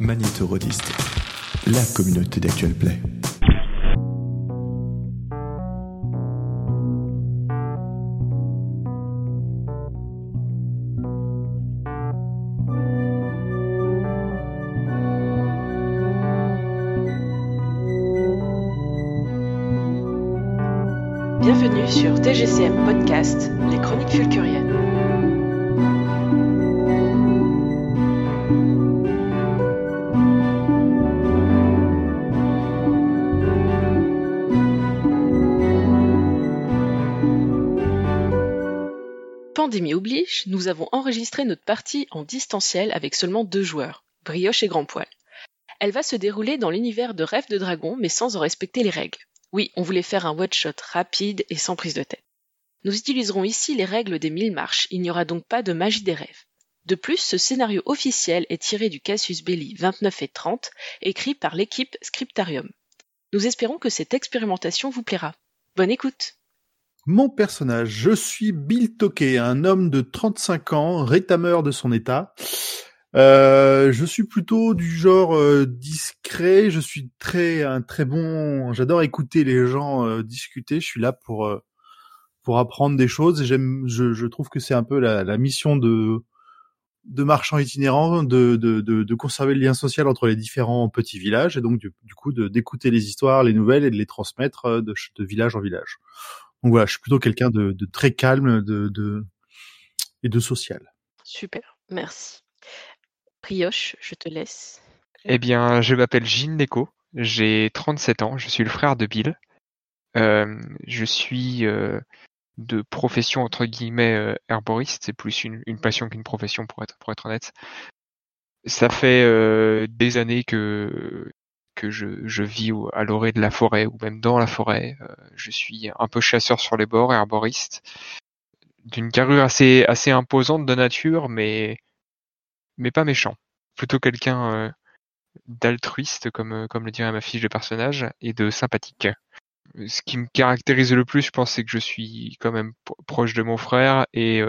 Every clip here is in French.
Magnétorodiste, la communauté d'Actual Play. Bienvenue sur TGCM Podcast, les chroniques fulcuriennes. Pandémie oblige, nous avons enregistré notre partie en distanciel avec seulement deux joueurs, Brioche et Grand Poil. Elle va se dérouler dans l'univers de Rêve de Dragon, mais sans en respecter les règles. Oui, on voulait faire un one-shot rapide et sans prise de tête. Nous utiliserons ici les règles des mille marches, il n'y aura donc pas de magie des rêves. De plus, ce scénario officiel est tiré du Cassius Belli 29 et 30, écrit par l'équipe Scriptarium. Nous espérons que cette expérimentation vous plaira. Bonne écoute Mon personnage, je suis Bill Toquet, un homme de 35 ans, rétameur de son état. Euh, je suis plutôt du genre euh, discret. Je suis très un très bon. J'adore écouter les gens euh, discuter. Je suis là pour euh, pour apprendre des choses. Et j'aime. Je, je trouve que c'est un peu la, la mission de de marchands itinérants de, de, de, de conserver le lien social entre les différents petits villages et donc du, du coup d'écouter les histoires, les nouvelles et de les transmettre euh, de, de village en village. Donc voilà, je suis plutôt quelqu'un de, de très calme de, de et de social. Super, merci. Brioche, je te laisse. Eh bien, je m'appelle Gilles Neko, j'ai 37 ans, je suis le frère de Bill. Euh, je suis euh, de profession entre guillemets euh, herboriste, c'est plus une, une passion qu'une profession pour être, pour être honnête. Ça fait euh, des années que, que je, vis à l'orée de la forêt ou même dans la forêt. Euh, je suis un peu chasseur sur les bords, herboriste, d'une carrure assez, assez imposante de nature, mais, mais pas méchant. Plutôt quelqu'un euh, d'altruiste, comme, euh, comme le dirait ma fiche de personnage, et de sympathique. Ce qui me caractérise le plus, je pense, c'est que je suis quand même pro- proche de mon frère et,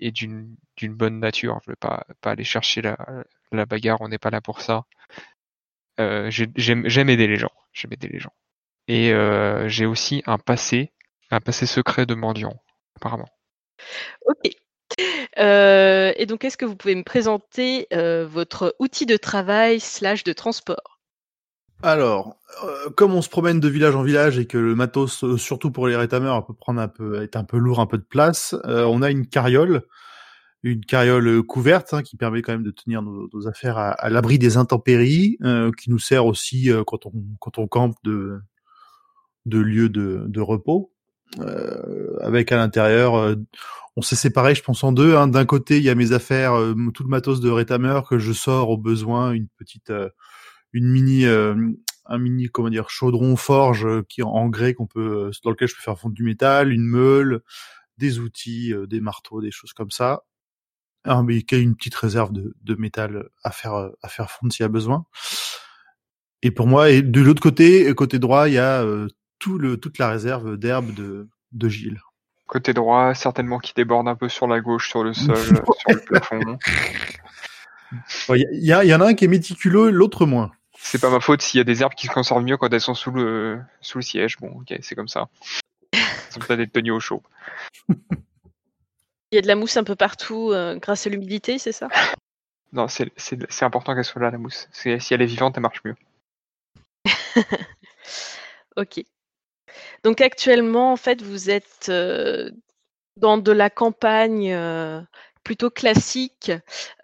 et d'une bonne nature. Je vais pas, pas aller chercher la, la bagarre, on n'est pas là pour ça. Euh, j'ai- J'aime aider les gens. J'aime aider les gens. Et euh, j'ai aussi un passé, un passé secret de mendiant, apparemment. Ok. Euh, et donc, est-ce que vous pouvez me présenter euh, votre outil de travail slash de transport? Alors, euh, comme on se promène de village en village et que le matos, surtout pour les rétameurs, peut prendre un peu, est un peu lourd, un peu de place, euh, on a une carriole, une carriole euh, couverte hein, qui permet quand même de tenir nos, nos affaires à, à l'abri des intempéries, euh, qui nous sert aussi euh, quand on quand on campe de de lieu de, de repos. Euh, avec à l'intérieur, euh, on s'est séparé, je pense en deux. hein. D'un côté, il y a mes affaires, euh, tout le matos de rétameur que je sors au besoin, une petite une mini un mini comment dire chaudron forge qui en grès qu'on peut dans lequel je peux faire fondre du métal, une meule, des outils, des marteaux, des choses comme ça. Ah, mais qui a une petite réserve de, de métal à faire à faire fondre s'il y a besoin. Et pour moi, et de l'autre côté, côté droit, il y a euh, tout le toute la réserve d'herbe de de Gilles. Côté droit, certainement qui déborde un peu sur la gauche, sur le sol, sur le plafond. Il y, a- y en a un qui est méticuleux, l'autre moins. C'est pas ma faute s'il y a des herbes qui se conservent mieux quand elles sont sous le, sous le siège. Bon, ok, c'est comme ça. Ont peut-être être tenues au chaud. Il y a de la mousse un peu partout euh, grâce à l'humidité, c'est ça? Non, c'est c'est- c'est important qu'elle soit là, la mousse. C'est- Si elle est vivante, elle marche mieux. Ok. Donc actuellement, en fait, vous êtes euh, dans de la campagne euh, plutôt classique.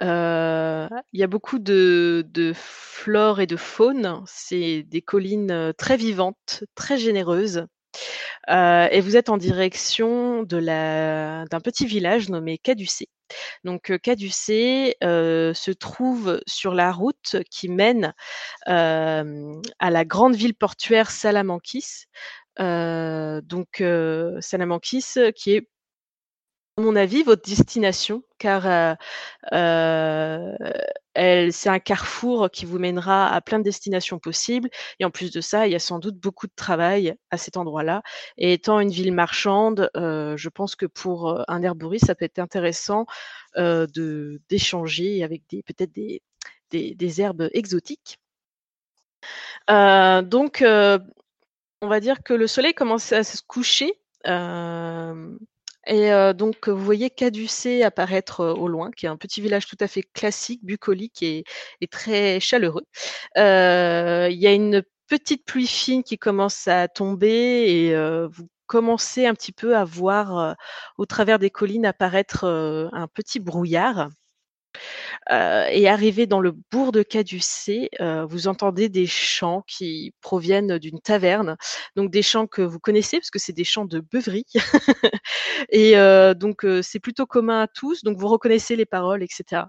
Euh, il y a beaucoup de, de flore et de faune. C'est des collines très vivantes, très généreuses. Euh, et vous êtes en direction d'un petit village nommé Caducé. Donc euh, Caducé euh, se trouve sur la route qui mène à la grande ville portuaire Salamanquis. Donc Salamanquis qui est mon avis votre destination car euh, euh, c'est un carrefour qui vous mènera à plein de destinations possibles et en plus de ça il y a sans doute beaucoup de travail à cet endroit-là et étant une ville marchande euh, je pense que pour un herboriste ça peut être intéressant de d'échanger avec des peut-être des herbes exotiques. Donc, on va dire que le soleil commence à se coucher. Et donc, vous voyez Caducée apparaître au loin, qui est un petit village tout à fait classique, bucolique et, très chaleureux. Il y a une petite pluie fine qui commence à tomber et vous commencez un petit peu à voir au travers des collines apparaître un petit brouillard. Et arrivé dans le bourg de Caducée, euh, vous entendez des chants qui proviennent d'une taverne, donc des chants que vous connaissez parce que c'est des chants de beuverie. et donc c'est plutôt commun à tous, donc vous reconnaissez les paroles, etc.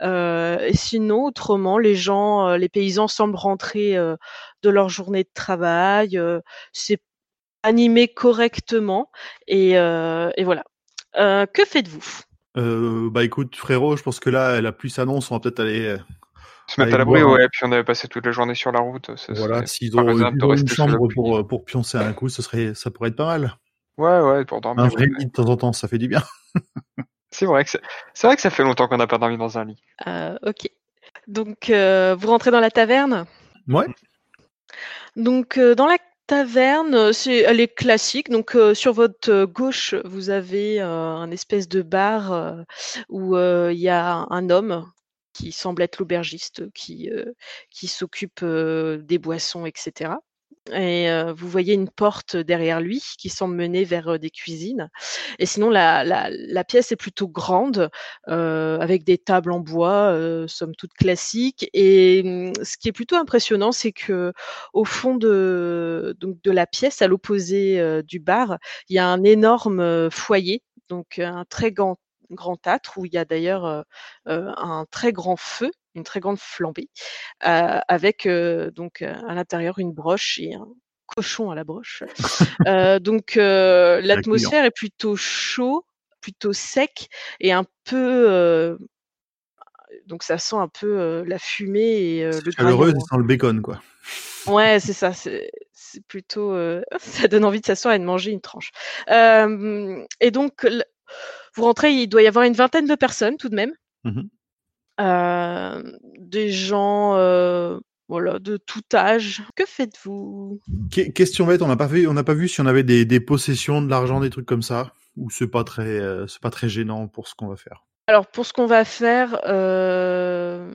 Et sinon, autrement, les gens, les paysans semblent rentrer de leur journée de travail. c'est animé correctement et, voilà. Que faites-vous? Euh, bah écoute, frérot, je pense que là, la pluie s'annonce, on va peut-être aller. euh, Se mettre à l'abri, hein. ouais, puis on avait passé toute la journée sur la route. ce Voilà, s'ils ont, ils une chambre pour, pour pioncer un coup, ce serait, ça pourrait être pas mal. Ouais, ouais, pour dormir. Un vrai lit de temps en temps, ça fait du bien. C'est vrai que c'est vrai que ça fait longtemps qu'on n'a pas dormi dans un lit. Euh, Ok. Donc, euh, vous rentrez dans la taverne? Ouais. Donc, euh, dans la taverne, euh, elle est classique. Donc, euh, sur votre euh, gauche, vous avez un espèce de bar où il y a un homme qui semble être l'aubergiste, qui, s'occupe des boissons, etc. Et vous voyez une porte derrière lui qui semble mener vers des cuisines. Et sinon, la, pièce est plutôt grande, avec des tables en bois, somme toute classiques. Et hum, ce qui est plutôt impressionnant, c'est que au fond de, la pièce, à l'opposé du bar, il y a un énorme foyer, donc un très grand, grand âtre où il y a d'ailleurs un très grand feu, une très grande flambée, avec donc à l'intérieur une broche et un cochon à la broche. Donc l'atmosphère est plutôt chaud, plutôt sec et un peu donc ça sent un peu euh, la fumée et euh, le chaleureux, ça sent le bacon, quoi. Ouais, c'est ça. C'est plutôt. euh, ça donne envie de s'asseoir et de manger une tranche. Et donc, vous rentrez, il doit y avoir une vingtaine de personnes tout de même. Mhm. Euh, des gens, euh, voilà, de tout âge. Que faites-vous? Que- question bête, on n'a pas vu, on n'a pas vu si on avait des, des possessions, de l'argent, des trucs comme ça, ou c'est pas très, euh, c'est pas très gênant pour ce qu'on va faire? Alors, pour ce qu'on va faire, euh,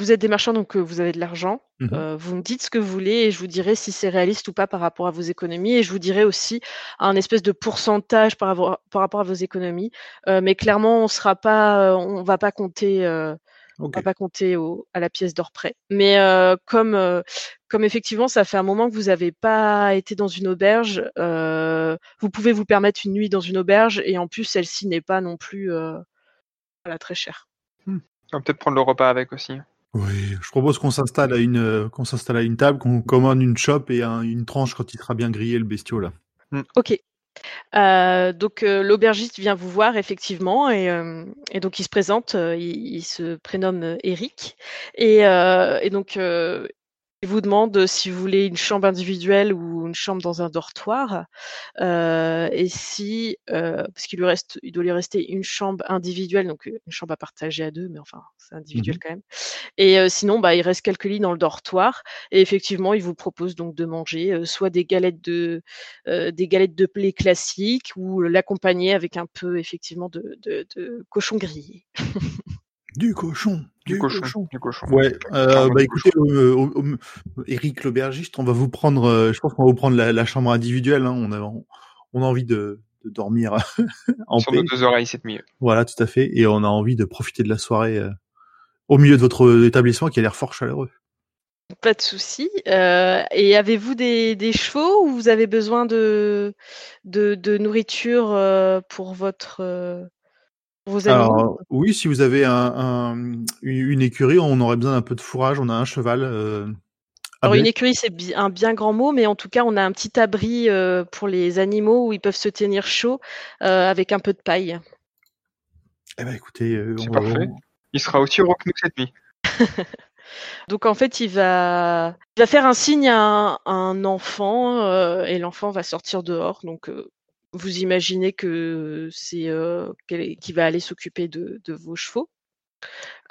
vous êtes des marchands, donc euh, vous avez de l'argent. Mhm. Euh, vous me dites ce que vous voulez et je vous dirai si c'est réaliste ou pas par rapport à vos économies. Et je vous dirai aussi un espèce de pourcentage par, rapport- par rapport à vos économies. Euh, mais clairement, on sera pas, euh, on va pas compter, euh, on va pas compter au, à la pièce d'or près. Mais euh, comme, euh, comme effectivement, ça fait un moment que vous n'avez pas été dans une auberge, euh, vous pouvez vous permettre une nuit dans une auberge et en plus, celle-ci n'est pas non plus euh, voilà, très chère. On va peut-être prendre le repas avec aussi. Oui, je propose qu'on s'installe à une, euh, qu'on s'installe à une table, qu'on commande une chope et un- une tranche quand il sera bien grillé le bestiau là. Ok. Euh, donc euh, l'aubergiste vient vous voir effectivement et, euh, et donc il se présente, euh, il, il se prénomme euh, Eric et, euh, et donc euh, il vous demande si vous voulez une chambre individuelle ou une chambre dans un dortoir euh, et si euh, parce qu'il lui reste, il doit lui rester une chambre individuelle donc une chambre à partager à deux mais enfin c'est individuel Mhm. quand même et euh, sinon bah il reste quelques lits dans le dortoir et effectivement il vous propose donc de manger soit des galettes de des galettes de blé classiques ou l'accompagner avec un peu effectivement de, de, de cochon grillé. Du cochon, Du, cochon. Du cochon. Ouais, euh, bah écoutez, euh, au- Eric l'aubergiste, on va vous prendre, euh, je pense qu'on va vous prendre la, la chambre individuelle. Hein, on a, on a envie de, de dormir en Sur paix. nos deux oreilles, c'est mieux. Voilà, tout à fait. Et on a envie de profiter de la soirée euh, au milieu de votre établissement qui a l'air fort chaleureux. Pas de souci. Euh, et avez-vous des, des chevaux ou vous avez besoin de, de, de nourriture euh, pour votre euh, Alors, oui, si vous avez un, un- une écurie, on aurait besoin d'un peu de fourrage. On a un cheval. Euh, Alors une écurie c'est bi- un bien grand mot, mais en tout cas on a un petit abri euh, pour les animaux où ils peuvent se tenir chaud euh, avec un peu de paille. Eh ben, écoutez, euh, C'est on va- parfait. Il sera aussi heureux que nous cette nuit. Donc en fait, il va, il va faire un signe à un, à un enfant euh, et l'enfant va sortir dehors. Donc euh, vous imaginez que c'est euh, qui va aller s'occuper de, de vos chevaux?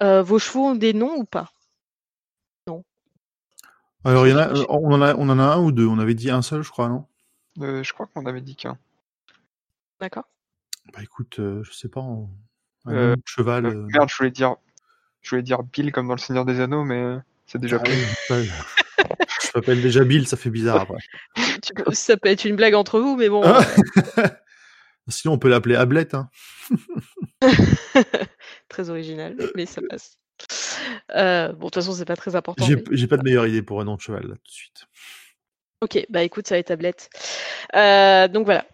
Euh, vos chevaux ont des noms ou pas? Alors, il y en a, euh, on en a, on en a un ou deux. On avait dit un seul, je crois, non? Euh, je crois qu'on avait dit qu'un. D'accord. Bah écoute, euh, je sais pas. on- Un Euh, nom de cheval. Merde, je voulais dire, je voulais dire Bill comme dans le Seigneur des Anneaux, mais c'est déjà ah pris. je m'appelle déjà Bill, ça fait bizarre après. Ça peut être une blague entre vous, mais bon. Ah. euh, Sinon, on peut l'appeler Ablette. Hein. très original, mais ça passe. Euh, bon, de toute façon, c'est pas très important. J'ai mais- pas de meilleure idée pour un nom de cheval là tout de suite. Ok, bah écoute, ça va être tablette. Euh, donc voilà.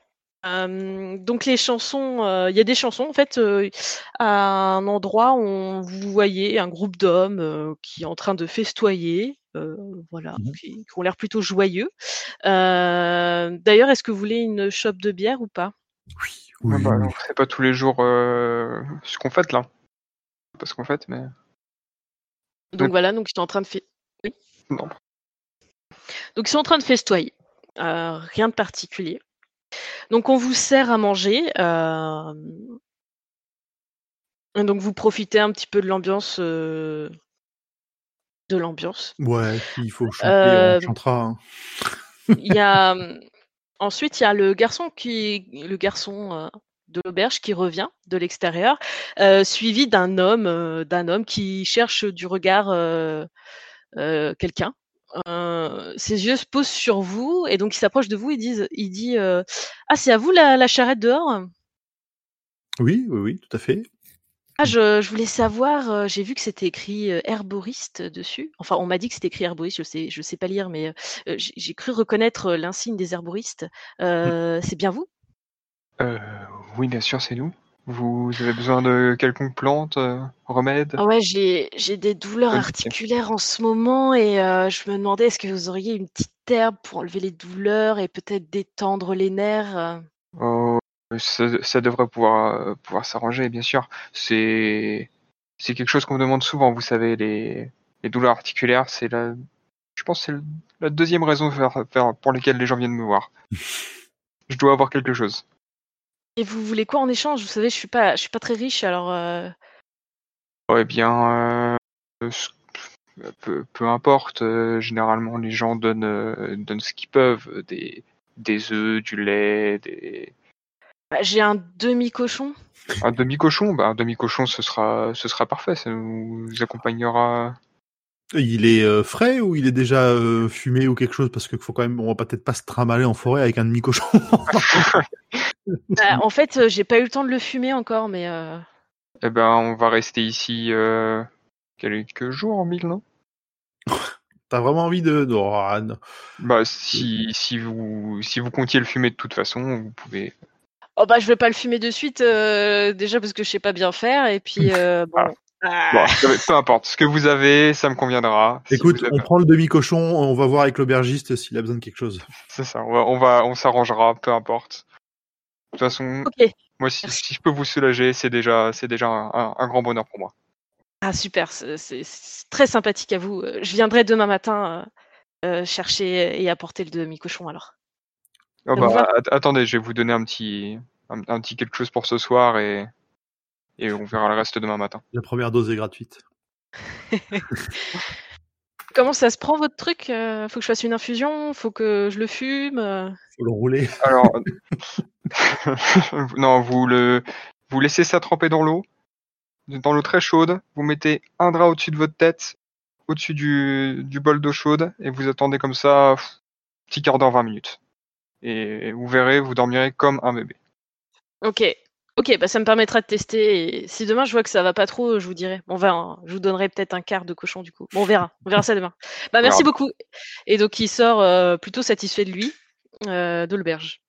Euh, donc les chansons, euh, il y a des chansons en fait à un endroit où on- vous voyez un groupe d'hommes qui est en train de festoyer, voilà, Mhm. qui, qui ont l'air plutôt joyeux. Euh, D'ailleurs, est-ce que vous voulez une chope de bière ou pas? Oui, Ouais, oui. bah, oui. fait pas tous les jours euh, ce qu'on fait là. Pas ce qu'on fait, mais Donc Oui. voilà, donc ils sont en train de fe- non. Donc ils sont en train de festoyer, Euh, rien de particulier. Donc on vous sert à manger. euh, et donc vous profitez un petit peu de l'ambiance, euh, de l'ambiance. Ouais, il faut chanter, Euh, on chantera. hein. Il y a ensuite il y a le garçon qui, le garçon euh, de l'auberge qui revient de l'extérieur, euh, suivi d'un homme, d'un homme qui cherche du regard quelqu'un. Ses yeux se posent sur vous et donc il s'approche de vous et dit, il dit ah c'est à vous la, la charrette dehors? Oui, oui, oui, tout à fait. Ah je, je voulais savoir euh, j'ai vu que c'était écrit euh, herboriste dessus. Enfin on m'a dit que c'était écrit herboriste je sais je sais pas lire mais euh, j'ai j'ai cru reconnaître l'insigne des herboristes. Euh, c'est bien vous? Oui, bien sûr, c'est nous. Vous avez besoin de quelconque plante, euh, remède? Ah ouais, j'ai j'ai des douleurs articulaires en ce moment et je me demandais est-ce que vous auriez une petite herbe pour enlever les douleurs et peut-être détendre les nerfs Oh, ça, ça devrait pouvoir, euh, pouvoir s'arranger, bien sûr. C'est, c'est quelque chose qu'on me demande souvent, vous savez, les, les douleurs articulaires, c'est la, je pense que c'est la deuxième raison pour laquelle les gens viennent me voir. Je dois avoir quelque chose. Et vous voulez quoi en échange? Vous savez, je suis pas je suis pas très riche alors euh, Eh bien, euh, peu, peu importe, euh, généralement les gens donnent, euh, donnent ce qu'ils peuvent, des, des œufs, du lait, des... bah, j'ai un demi-cochon. un demi-cochon, bah, un demi-cochon ce sera, ce sera parfait, ça nous accompagnera. Il est euh, frais ou il est déjà euh, fumé ou quelque chose? Parce qu'il faut quand même, on va peut-être pas se trimballer en forêt avec un demi-cochon. Bah, en fait, euh, j'ai pas eu le temps de le fumer encore, mais euh, Eh ben, on va rester ici euh, quelques jours en mille, non? T'as vraiment envie de... de- oh, ah, non. Bah, si, si vous, si vous comptiez le fumer de toute façon, vous pouvez. Oh bah je vais pas le fumer de suite euh, déjà parce que je sais pas bien faire et puis euh, bon. ah, Bon, peu importe, ce que vous avez, ça me conviendra. Écoute, on prend le demi-cochon, on va voir avec l'aubergiste s'il a besoin de quelque chose. C'est ça, on va, on va, on s'arrangera, peu importe. De toute façon, moi, si, je peux vous soulager, c'est déjà, c'est déjà un, un- un grand bonheur pour moi. Ah super, c'est très sympathique à vous. Euh, Je viendrai demain matin euh, chercher et apporter le demi-cochon alors. Ah bah, attendez, je vais vous donner un petit, un, un petit quelque chose pour ce soir et, et on verra le reste demain matin. La première dose est gratuite. Comment ça se prend votre truc Euh, Faut que je fasse une infusion Faut que je le fume Euh, Faut le rouler. Alors, non, vous le, vous laissez ça tremper dans l'eau, dans l'eau très chaude. Vous mettez un drap au-dessus de votre tête, au-dessus du, du bol d'eau chaude, et vous attendez comme ça, pff, petit quart d'heure, 20 minutes. Et vous verrez, vous dormirez comme un bébé. Ok. Ok, bah ça me permettra de tester. Et si demain je vois que ça va pas trop, je vous dirai. On verra. Je vous donnerai peut-être un quart de cochon du coup. Bon, on verra. On verra ça demain. Bah merci beaucoup. Et donc il sort euh, plutôt satisfait de lui, euh, de l'auberge.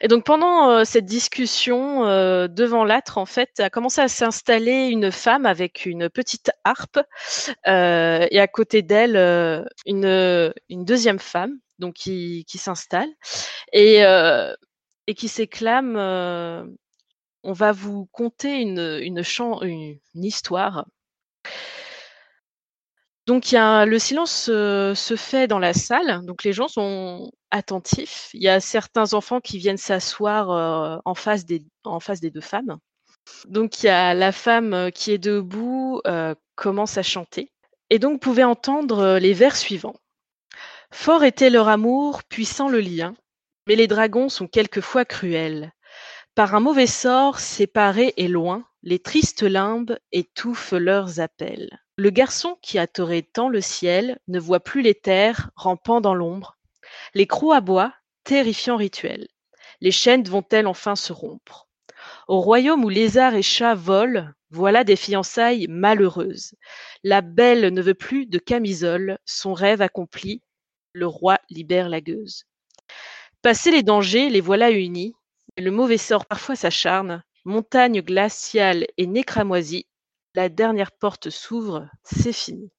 Et donc pendant euh, cette discussion euh, devant l'âtre, en fait, a commencé à s'installer une femme avec une petite harpe euh, et à côté d'elle une, une deuxième femme, donc qui, qui s'installe et, euh, et qui s'éclame. on va vous conter une, histoire. Donc le silence se fait dans la salle, donc les gens sont attentifs. Il y a certains enfants qui viennent s'asseoir en, face des, deux femmes. Donc il y a la femme qui est debout, commence à chanter. Et donc, vous pouvez entendre les vers suivants. Fort était leur amour, puissant le lien, mais les dragons sont quelquefois cruels. Par un mauvais sort, séparés et loin, les tristes limbes étouffent leurs appels. Le garçon qui adorait tant le ciel ne voit plus les terres rampant dans l'ombre. Les crocs aboient, terrifiant rituel. Les chaînes vont-elles enfin se rompre? Au royaume où lézards et chats volent, voilà des fiançailles malheureuses. La belle ne veut plus de camisole, son rêve accompli, le roi libère la gueuse. Passés les dangers, les voilà unis, le mauvais sort parfois s'acharne, montagne glaciale et nez cramoisi, la dernière porte s'ouvre, c'est fini.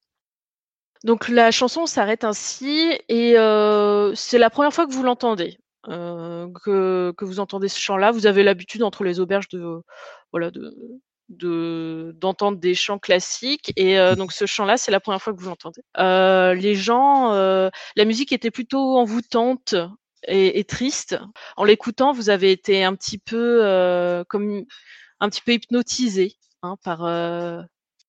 Donc la chanson s'arrête ainsi et euh, c'est la première fois que vous l'entendez, euh, que, vous entendez ce chant-là. Vous avez l'habitude entre les auberges de d'entendre des chants classiques et euh, donc ce chant-là c'est la première fois que vous l'entendez. Les gens, la musique était plutôt envoûtante et, et triste. En l'écoutant, vous avez été un petit peu euh, comme un petit peu hypnotisé hein, par euh,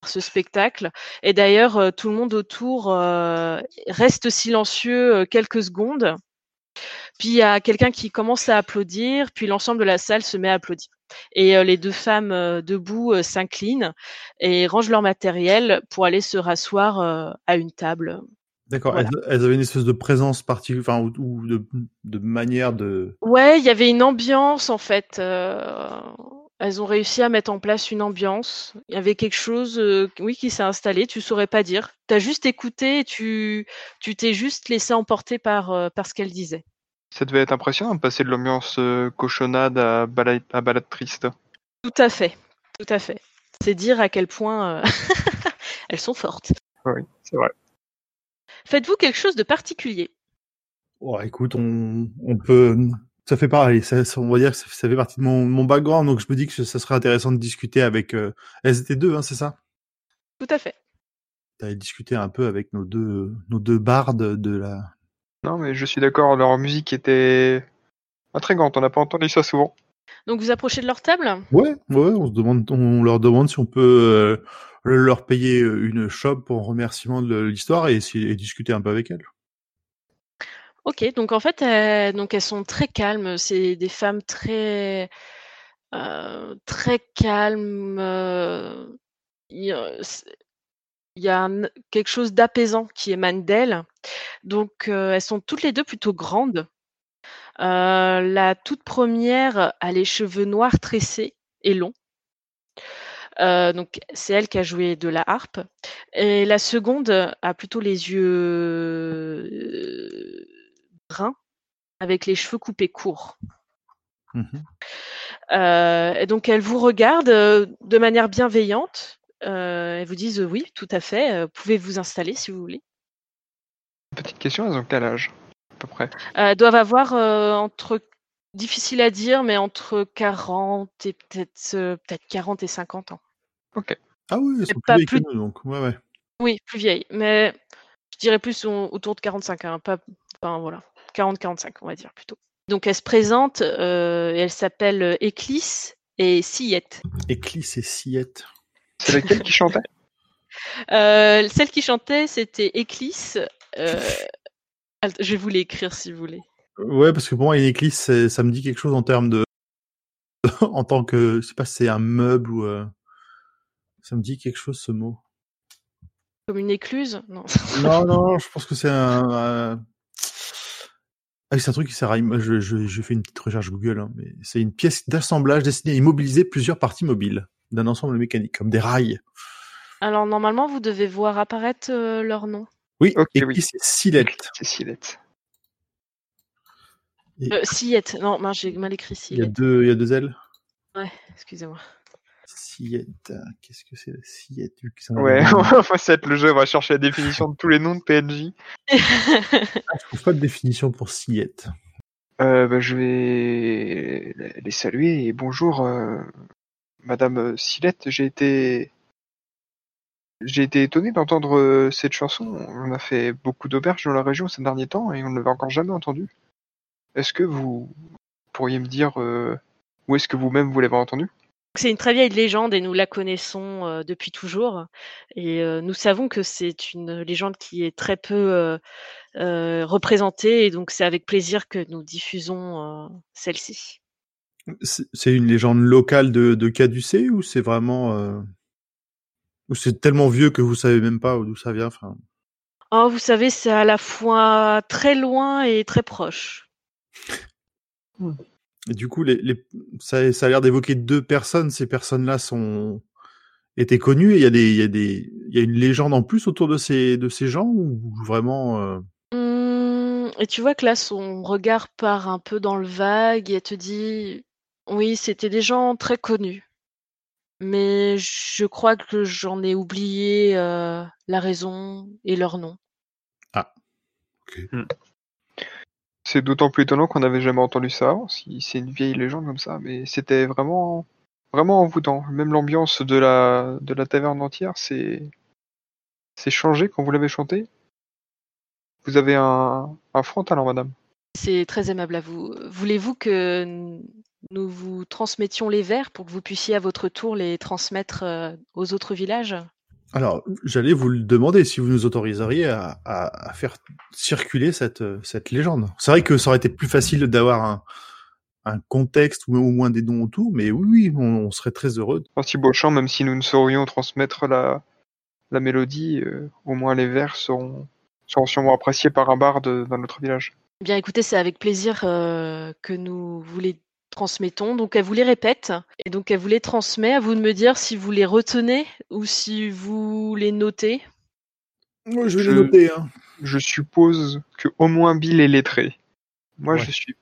ce spectacle. Et d'ailleurs, euh, tout le monde autour euh, reste silencieux euh, quelques secondes. Puis il y a quelqu'un qui commence à applaudir, puis l'ensemble de la salle se met à applaudir. Et euh, les deux femmes euh, debout euh, s'inclinent et rangent leur matériel pour aller se rasseoir à une table. D'accord. Voilà. Elles, elles avaient une espèce de présence particulière, enfin, ou, ou de, de manière de. Ouais, il y avait une ambiance en fait. euh, elles ont réussi à mettre en place une ambiance. Il y avait quelque chose, euh, oui, qui s'est installé. Tu saurais pas dire. T'as juste écouté, et tu, tu t'es juste laissé emporter par, euh, par ce qu'elle disait. Ça devait être impressionnant de passer de l'ambiance euh, cochonnade à balade, à balade triste. Tout à fait, tout à fait. C'est dire à quel point euh, elles sont fortes. Oui, c'est vrai. Faites-vous quelque chose de particulier? Oh, écoute, on, on peut. Ça fait pareil. Ça, ça- on va dire que ça, ça fait partie de mon, mon background, donc je me dis que ça serait intéressant de discuter avec. Euh... Elles étaient deux, hein, c'est ça? Tout à fait. T'avais discuté un peu avec nos deux, nos deux bardes de la. Non, mais je suis d'accord, leur musique était intrigante, on n'a pas entendu ça souvent. Donc vous approchez de leur table? Ouais, ouais. On se demande, on leur demande si on peut euh, leur payer une shop en remerciement de l'histoire et, discuter un peu avec elles. Ok, donc en fait, elles, donc elles sont très calmes. C'est des femmes très, euh, très calmes. euh, Il y a, un- quelque chose d'apaisant qui émane d'elles. Donc euh, elles sont toutes les deux plutôt grandes. Euh, la toute première a les cheveux noirs tressés et longs. Euh, donc c'est elle qui a joué de la harpe. Et la seconde a plutôt les yeux euh, bruns avec les cheveux coupés courts. Euh, et donc elles vous regardent euh, de manière bienveillante. Euh, elles vous disent euh, oui, tout à fait. euh, pouvez vous installer si vous voulez. Petite question, elles ont quel âge? Peu près. Euh, elles doivent avoir euh, entre difficile à dire, mais entre 40 et peut-être euh, peut-être 40 et 50 ans. Ah oui, elles C'est sont plus pas vieilles plus- que nous, donc ouais, ouais. Oui, plus vieille, mais je dirais plus au- autour de 45 ans, pas, enfin, voilà, 40-45, on va dire plutôt. Donc elle se présente, euh, et elle s'appelle euh, Éclisse et Sillette. Éclisse et Sillette. C'est laquelle qui chantait? Euh, celle qui chantait, c'était Éclisse. euh, je vais vous l'écrire si vous voulez. Ouais, parce que pour moi, une c'est- ça me dit quelque chose en termes de, en tant que, je sais pas si c'est un meuble ou, euh, ça me dit quelque chose ce mot. Comme une écluse? Non. Non, non, je pense que c'est un, Ah, c'est un truc qui sert à, je, je, je fais une petite recherche Google, hein, mais c'est une pièce d'assemblage destinée à immobiliser plusieurs parties mobiles d'un ensemble mécanique, comme des rails. Alors normalement, vous devez voir apparaître euh, leur nom. Oui, Ok, oui. éclisse et Sillette. C'est Silette. Et Euh, Sillette. Non, mince, j'ai mal écrit il y a Sillette. deux, il y a deux ailes. Ouais, excusez-moi. Sillette, qu'est-ce que c'est la Sillette vu que c'est un- Ouais, on va être le jeu, on va chercher la définition de tous les noms de PNJ. Ah, je trouve pas de définition pour Sillette. Euh, bah, je vais les saluer et bonjour, euh, Madame Silette. J'ai été, j'ai été étonné d'entendre euh, cette chanson. On a fait beaucoup d'auberges dans la région ces derniers temps et on ne l'avait encore jamais entendue. Est-ce que vous pourriez me dire euh, où est-ce que vous-même vous l'avez entendue? C'est une très vieille légende et nous la connaissons euh, depuis toujours. Et euh, nous savons que c'est une légende qui est très peu euh, euh, représentée et donc c'est avec plaisir que nous diffusons euh, celle-ci. C'est une légende locale de, de Caducée ou c'est vraiment euh, ou c'est tellement vieux que vous savez même pas d'où ça vient. Enfin, Oh, vous savez, c'est à la fois très loin et très proche. et du coup, les, les, ça, ça a l'air d'évoquer deux personnes. Ces personnes-là sont étaient connues et il y a des il y a des il y a une légende en plus autour de ces de ces gens ou vraiment. euh, Hum, et tu vois que là, son regard part un peu dans le vague et elle te dit, oui, c'était des gens très connus. Mais je crois que j'en ai oublié euh, la raison et leur nom. C'est d'autant plus étonnant qu'on n'avait jamais entendu ça avant, si c'est une vieille légende comme ça, mais c'était vraiment vraiment envoûtant. Même l'ambiance de la de la taverne entière, c'est c'est changé quand vous l'avez chanté. Vous avez un, un franc talent, madame. C'est très aimable à vous. Voulez-vous que nous vous transmettions les vers pour que vous puissiez à votre tour les transmettre euh, aux autres villages? Alors, j'allais vous le demander si vous nous autoriseriez à, à, à faire circuler cette, cette légende. C'est vrai que ça aurait été plus facile d'avoir un, un contexte ou au moins des noms autour, mais oui, oui, on, on serait très heureux. Merci Beauchamp, même si nous ne saurions transmettre la, la mélodie, euh, au moins les vers seront, seront sûrement appréciés par un barde dans notre village. Eh Bien, écoutez, c'est avec plaisir euh, que nous vous les transmettons. Donc, elle vous les répète et donc elle vous les transmet. À vous de me dire si vous les retenez ou si vous les notez. Moi, je vais Je- les noter. Hein. Je suppose que au moins Bill est lettré. Moi, Ouais. je suis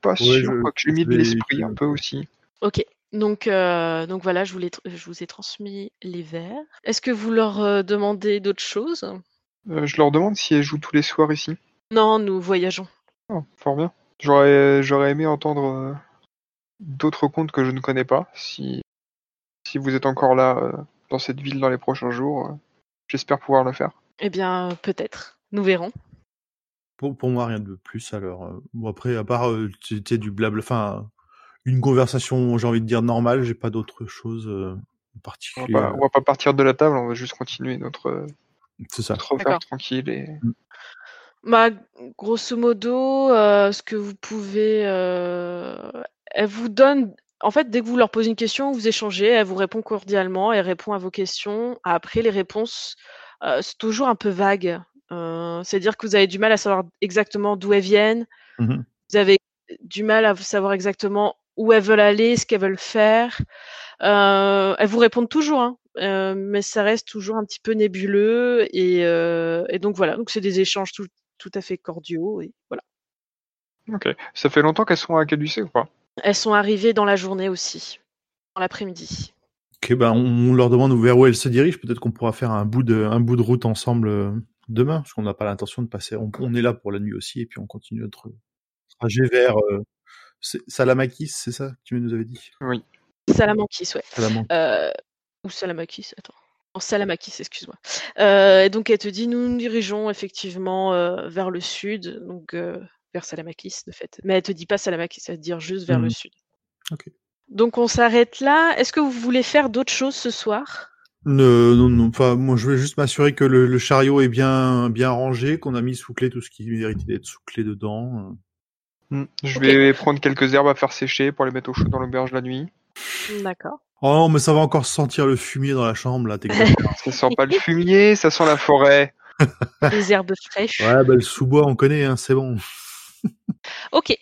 pas Ouais, sûr, je- quoique j'ai mis je de l'esprit un peu aussi. Ok. Donc, euh, donc voilà, je vous, je vous ai transmis les vers. Est-ce que vous leur euh, demandez d'autres choses? Euh, je leur demande si elles jouent tous les soirs ici. Non, nous voyageons. Oh, fort bien. J'aurais, j'aurais aimé entendre euh, d'autres contes que je ne connais pas. Si, si vous êtes encore là euh, dans cette ville dans les prochains jours, euh, j'espère pouvoir le faire. Eh bien, peut-être. Nous verrons. Pour, pour moi, rien de plus. Alors, bon, après, à part sais, du blabla, enfin, une conversation, j'ai envie de dire normale, j'ai pas d'autre chose en On va, particulier. pas, on va pas partir de la table, on va juste continuer notre, C'est ça. notre tranquille. Et... Bah, grosso modo, euh, ce que vous pouvez, euh, elle vous donne, en fait, dès que vous leur posez une question, vous échangez, elle vous répond cordialement, elle répond à vos questions. Après, les réponses, euh, c'est toujours un peu vague. C'est-à-dire que vous avez du mal à savoir exactement d'où elles viennent. Mhm. Vous avez du mal à savoir exactement où elles veulent aller, ce qu'elles veulent faire. Elles vous répondent toujours, hein, mais ça reste toujours un petit peu nébuleux. Et, et donc voilà, donc c'est des échanges tout, tout à fait cordiaux. Et voilà. Ok. Ça fait longtemps qu'elles sont à Caducée ou pas? Elles sont arrivées dans la journée aussi, dans l'après-midi. Ok, ben on, leur demande vers où elles se dirigent. Peut-être qu'on pourra faire un bout de, un bout de route ensemble euh, demain, parce qu'on n'a pas l'intention de passer. On, on est là pour la nuit aussi, et puis on continue notre trajet vers euh, Salamakis, c'est ça que tu nous avais dit? Oui. Salamakis, ouais. Euh, ou Salamakis, attends. Non, Salamakis, excuse-moi. Euh, et donc elle te dit, nous nous dirigeons effectivement euh, vers le sud, donc euh, vers Salamakis de fait. Mais elle te dit pas Salamakis, elle te dit juste vers le Mhm. sud. Ok. Donc on s'arrête là. Est-ce que vous voulez faire d'autres choses ce soir? Ne- non, non, enfin, moi, je vais juste m'assurer que le, le chariot est bien, bien rangé, qu'on a mis sous clé tout ce qui mérite d'être sous clé dedans. Hmm. Je Ok. vais prendre quelques herbes à faire sécher pour les mettre au chaud dans l'auberge la nuit. D'accord. Oh non, mais ça va encore sentir le fumier dans la chambre, là, t'exagères. Ça sent pas le fumier, ça sent la forêt. Des herbes fraîches. ouais, bah, le sous-bois, on connaît, hein, c'est bon. Ok.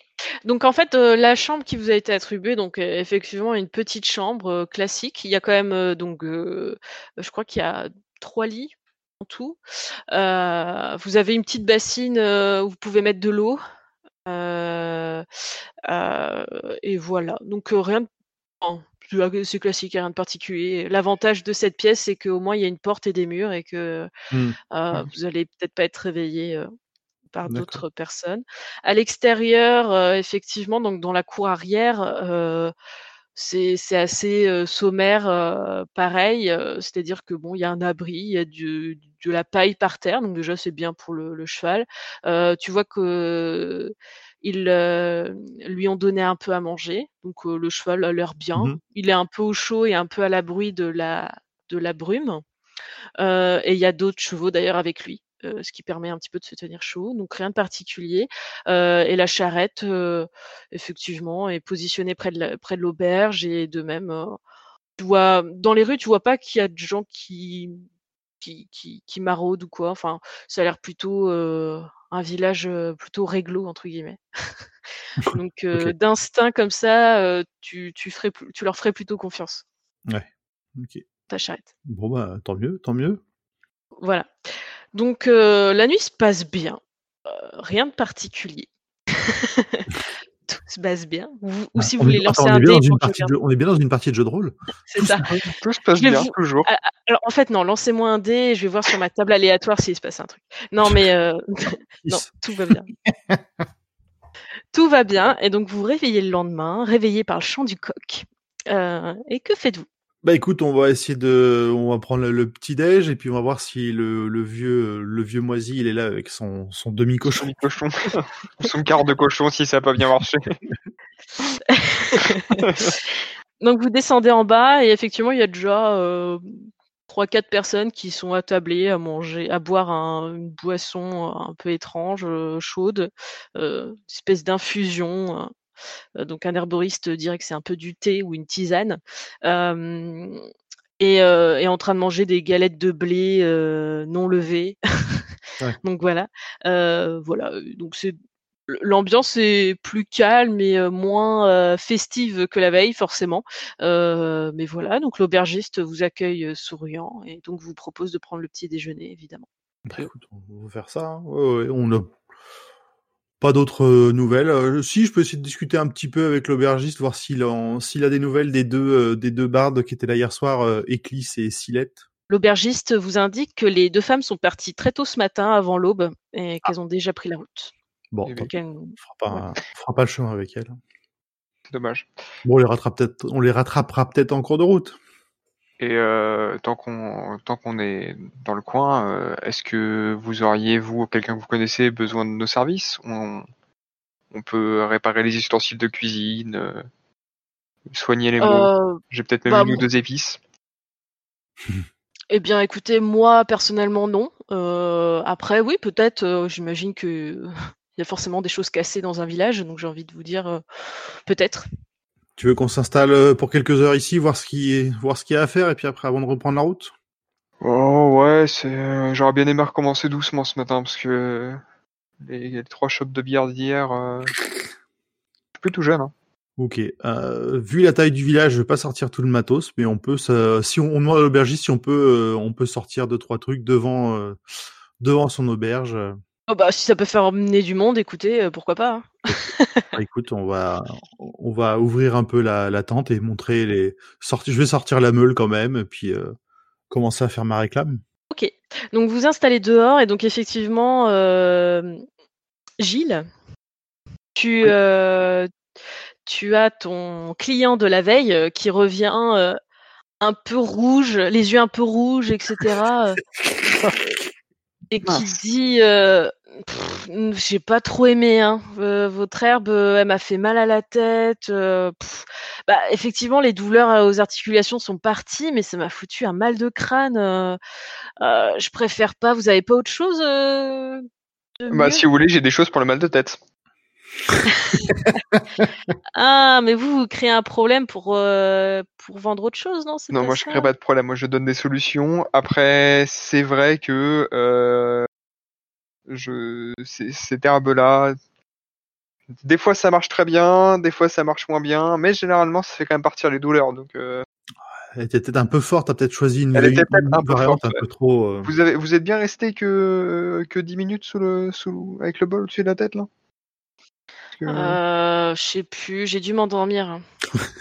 Donc en fait, euh, la chambre qui vous a été attribuée, donc euh, effectivement une petite chambre euh, classique. Il y a quand même euh, donc, euh, je crois qu'il y a trois lits en tout. Euh, vous avez une petite bassine euh, où vous pouvez mettre de l'eau. Euh, euh, et voilà. Donc euh, rien c'est- classique, rien de particulier. L'avantage de cette pièce, c'est qu'au moins il y a une porte et des murs et que Hmm. euh, Mhm. vous allez peut-être pas être réveillé euh, par d'autres personnes. À l'extérieur, euh, effectivement, donc dans la cour arrière, euh, c'est assez euh, sommaire, euh, pareil. euh, C'est-à-dire que bon, il y a un abri, il y a du, de la paille par terre, donc déjà c'est bien pour le, le cheval. Euh, tu vois que ils euh, lui ont donné un peu à manger. Donc euh, le cheval a l'air bien. Mhm. Il est un peu au chaud et un peu à l'abri de la, de la brume. Euh, et il y a d'autres chevaux d'ailleurs avec lui, euh, ce qui permet un petit peu de se tenir chaud. Donc rien de particulier. Euh, et la charrette, euh, effectivement, est positionnée près de la- près de l'auberge et de même, euh, tu vois, dans les rues, tu vois pas qu'il y a de gens qui qui, qui, qui maraudent ou quoi. Enfin, ça a l'air plutôt euh, un village plutôt réglo entre guillemets. Donc d'instinct comme ça, tu, tu, ferais, tu leur ferais plutôt confiance, Ok. ta charrette. Bon bah tant mieux, tant mieux. Voilà. Donc la nuit se passe bien. Rien de particulier. Tout se passe bien. Ou, ou si vous On voulez lancer un dé on est bien dans une partie de jeu de rôle. C'est ça. Tout se passe bien, vous- toujours. Ah, Alors en fait non, lancez-moi un dé je vais voir sur ma table aléatoire s'il se passe un truc. Non mais euh, non, tout va bien. tout va bien et donc vous vous réveillez le lendemain, réveillé par le chant du coq. Euh, et que faites-vous? Bah écoute, on va essayer de, on va prendre le, le petit déj et puis on va voir si le, le vieux, le vieux moisi, il est là avec son, son demi cochon. Son cochon. Son quart de cochon si ça n'a pas bien marché. Donc vous descendez en bas et effectivement il y a déjà euh, trois quatre personnes qui sont attablées à manger, à boire un- une boisson un peu étrange, euh, chaude, euh, une espèce d'infusion. Euh, donc un herboriste dirait que c'est un peu du thé ou une tisane. Euh, et, euh, et en train de manger des galettes de blé euh, non levées. Ouais. donc voilà, Euh, voilà. Donc c'est L'ambiance est plus calme et euh, moins euh, festive que la veille, forcément. Euh, mais voilà, donc l'aubergiste vous accueille euh, souriant et donc vous propose de prendre le petit déjeuner, évidemment. Bah, écoute, on va faire ça. hein. Ouais, ouais, on pas d'autres euh, nouvelles. Euh, si, je peux essayer de discuter un petit peu avec l'aubergiste, voir s'il a des nouvelles des deux, euh, des deux bardes qui étaient là hier soir, euh, Éclisse et Silette. L'aubergiste vous indique que les deux femmes sont parties très tôt ce matin, avant l'aube, et qu'elles ont déjà pris la route. Bon, Eh on fera pas, on fera pas le chemin avec elles. Dommage. Bon, on les rattrape peut-être, on les rattrapera peut-être en cours de route. Et euh, tant qu'on tant qu'on est dans le coin, euh, est-ce que vous auriez vous ou quelqu'un que vous connaissez besoin de nos services? On, on peut réparer les ustensiles de cuisine, euh, soigner les mots. J'ai peut-être même bah, une ou deux épices. Eh bien, écoutez, moi personnellement non. Après, oui, peut-être. J'imagine que il y a forcément des choses cassées dans un village, donc j'ai envie de vous dire peut-être. Tu veux qu'on s'installe euh, pour quelques heures ici, voir ce qui est, voir ce qu'il y a à faire, et puis après, avant de reprendre la route? Oh ouais, c'est euh, j'aurais bien aimé recommencer doucement ce matin parce que les, les trois shops de bière d'hier, euh, je suis plus tout jeune. Hein. Ok. Euh, vu la taille du village, je vais pas sortir tout le matos, mais on peut, ça- si on, on demande à l'aubergiste, si on peut, euh, on peut sortir deux trois trucs devant, euh, devant son auberge. Oh, bah, si ça peut faire emmener du monde, écoutez, euh, pourquoi pas. hein. Bah, écoute, on va, on va ouvrir un peu la, la tente et montrer les sorties. Je vais sortir la meule quand même, et puis euh, commencer à faire ma réclame. Ok. Donc vous installez dehors et donc effectivement, euh, Gilles, tu, Oui. euh, tu as ton client de la veille qui revient un peu rouge, les yeux un peu rouges, etc. et qui dit j'ai pas trop aimé hein. Euh, votre herbe euh, elle m'a fait mal à la tête euh, bah effectivement les douleurs euh, aux articulations sont parties mais ça m'a foutu un mal de crâne euh, je préfère pas vous avez pas autre chose Bah si vous voulez, j'ai des choses pour le mal de tête. ah mais vous vous créez un problème pour euh, pour vendre autre chose non? Non, moi je ça? crée pas de problème, moi je donne des solutions. Après, c'est vrai que euh, je c'est- cette herbe-là, des fois ça marche très bien, des fois ça marche moins bien, mais généralement ça fait quand même partir les douleurs. Donc euh, Elle était peut-être un peu forte. T'as peut-être choisi une, Elle était une- un peu variante forte, un peu trop. euh, vous avez vous êtes bien resté que que 10 minutes sous le sous avec le bol au-dessus de la tête là? Que- euh, je sais plus j'ai dû m'endormir hein.